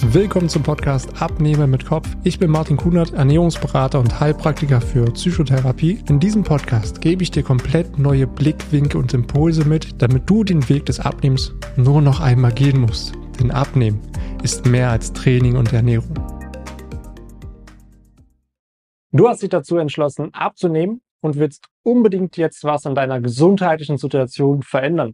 Willkommen zum Podcast Abnehmen mit Kopf. Ich bin Martin Kunert, Ernährungsberater und Heilpraktiker für Psychotherapie. In diesem Podcast gebe ich dir komplett neue Blickwinkel und Impulse mit, damit du den Weg des Abnehmens nur noch einmal gehen musst. Denn Abnehmen ist mehr als Training und Ernährung. Du hast dich dazu entschlossen, abzunehmen und willst unbedingt jetzt was an deiner gesundheitlichen Situation verändern.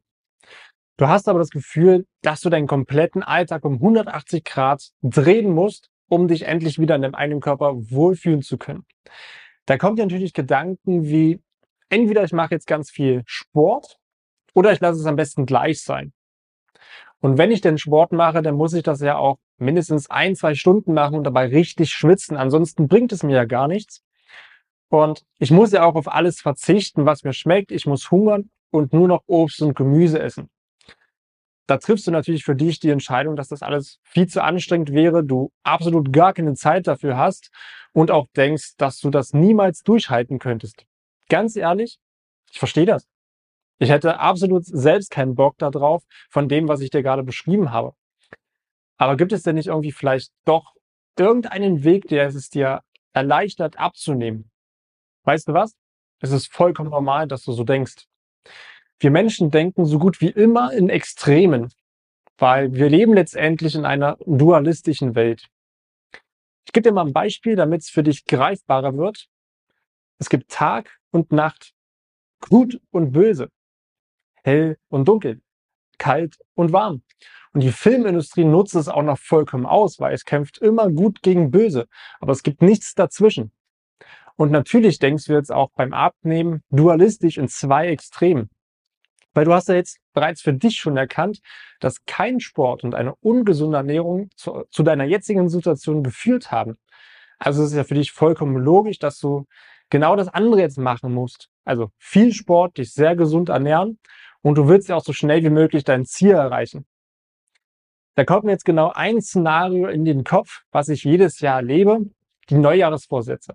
Du hast aber das Gefühl, dass du deinen kompletten Alltag um 180 Grad drehen musst, um dich endlich wieder in deinem eigenen Körper wohlfühlen zu können. Da kommt dir natürlich Gedanken wie, entweder ich mache jetzt ganz viel Sport oder ich lasse es am besten gleich sein. Und wenn ich denn Sport mache, dann muss ich das ja auch mindestens ein, zwei Stunden machen und dabei richtig schwitzen. Ansonsten bringt es mir ja gar nichts. Und ich muss ja auch auf alles verzichten, was mir schmeckt. Ich muss hungern und nur noch Obst und Gemüse essen da triffst du natürlich für dich die Entscheidung, dass das alles viel zu anstrengend wäre, du absolut gar keine Zeit dafür hast und auch denkst, dass du das niemals durchhalten könntest. Ganz ehrlich, ich verstehe das. Ich hätte absolut selbst keinen Bock darauf, von dem, was ich dir gerade beschrieben habe. Aber gibt es denn nicht irgendwie vielleicht doch irgendeinen Weg, der es dir erleichtert abzunehmen? Weißt du was? Es ist vollkommen normal, dass du so denkst. Wir Menschen denken so gut wie immer in Extremen, weil wir leben letztendlich in einer dualistischen Welt. Ich gebe dir mal ein Beispiel, damit es für dich greifbarer wird. Es gibt Tag und Nacht, gut und böse, hell und dunkel, kalt und warm. Und die Filmindustrie nutzt es auch noch vollkommen aus, weil es kämpft immer gut gegen böse. Aber es gibt nichts dazwischen. Und natürlich denkst du jetzt auch beim Abnehmen dualistisch in zwei Extremen. Weil du hast ja jetzt bereits für dich schon erkannt, dass kein Sport und eine ungesunde Ernährung zu, zu deiner jetzigen Situation geführt haben. Also es ist ja für dich vollkommen logisch, dass du genau das andere jetzt machen musst. Also viel Sport, dich sehr gesund ernähren und du willst ja auch so schnell wie möglich dein Ziel erreichen. Da kommt mir jetzt genau ein Szenario in den Kopf, was ich jedes Jahr erlebe, die Neujahresvorsätze.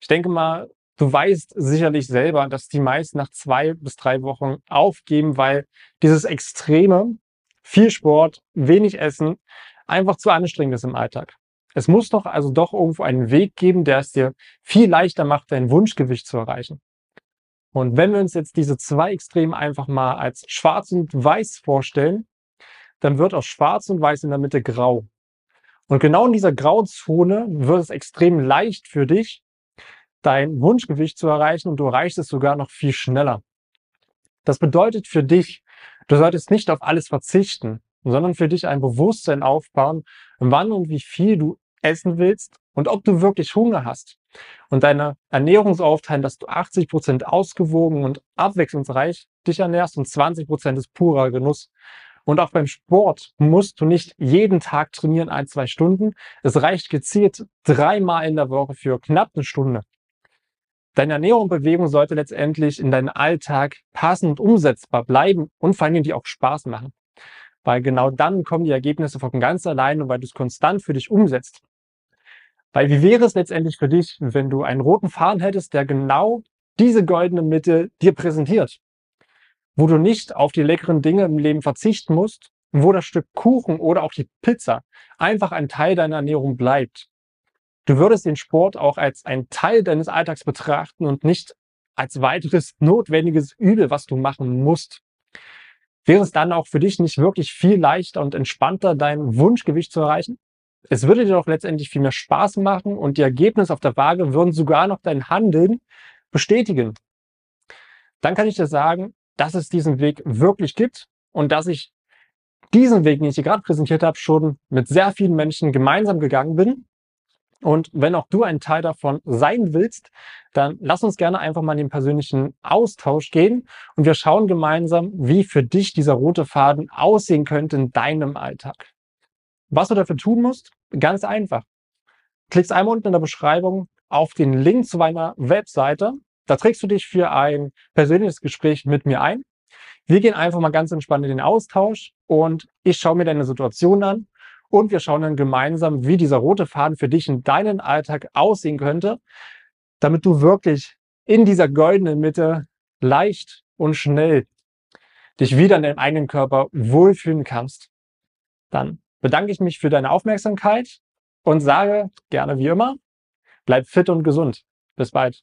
Ich denke mal, Du weißt sicherlich selber, dass die meisten nach zwei bis drei Wochen aufgeben, weil dieses extreme, viel Sport, wenig Essen, einfach zu anstrengend ist im Alltag. Es muss doch also doch irgendwo einen Weg geben, der es dir viel leichter macht, dein Wunschgewicht zu erreichen. Und wenn wir uns jetzt diese zwei Extreme einfach mal als schwarz und weiß vorstellen, dann wird aus schwarz und weiß in der Mitte grau. Und genau in dieser Grauzone wird es extrem leicht für dich, dein Wunschgewicht zu erreichen und du erreichst es sogar noch viel schneller. Das bedeutet für dich, du solltest nicht auf alles verzichten, sondern für dich ein Bewusstsein aufbauen, wann und wie viel du essen willst und ob du wirklich Hunger hast. Und deine Ernährung aufteilen, dass du 80 Prozent ausgewogen und abwechslungsreich dich ernährst und 20 Prozent ist purer Genuss. Und auch beim Sport musst du nicht jeden Tag trainieren, ein, zwei Stunden. Es reicht gezielt dreimal in der Woche für knapp eine Stunde. Deine Ernährung und Bewegung sollte letztendlich in deinen Alltag passend umsetzbar bleiben und vor allem die auch Spaß machen. Weil genau dann kommen die Ergebnisse von ganz allein und weil du es konstant für dich umsetzt. Weil wie wäre es letztendlich für dich, wenn du einen roten Faden hättest, der genau diese goldene Mitte dir präsentiert? Wo du nicht auf die leckeren Dinge im Leben verzichten musst, wo das Stück Kuchen oder auch die Pizza einfach ein Teil deiner Ernährung bleibt. Du würdest den Sport auch als ein Teil deines Alltags betrachten und nicht als weiteres notwendiges Übel, was du machen musst. Wäre es dann auch für dich nicht wirklich viel leichter und entspannter, dein Wunschgewicht zu erreichen? Es würde dir doch letztendlich viel mehr Spaß machen und die Ergebnisse auf der Waage würden sogar noch dein Handeln bestätigen. Dann kann ich dir sagen, dass es diesen Weg wirklich gibt und dass ich diesen Weg, den ich dir gerade präsentiert habe, schon mit sehr vielen Menschen gemeinsam gegangen bin und wenn auch du ein Teil davon sein willst, dann lass uns gerne einfach mal in den persönlichen Austausch gehen und wir schauen gemeinsam, wie für dich dieser rote Faden aussehen könnte in deinem Alltag. Was du dafür tun musst? Ganz einfach. Klickst einmal unten in der Beschreibung auf den Link zu meiner Webseite. Da trägst du dich für ein persönliches Gespräch mit mir ein. Wir gehen einfach mal ganz entspannt in den Austausch und ich schaue mir deine Situation an und wir schauen dann gemeinsam, wie dieser rote Faden für dich in deinen Alltag aussehen könnte, damit du wirklich in dieser goldenen Mitte leicht und schnell dich wieder in deinem eigenen Körper wohlfühlen kannst. Dann bedanke ich mich für deine Aufmerksamkeit und sage gerne wie immer, bleib fit und gesund. Bis bald.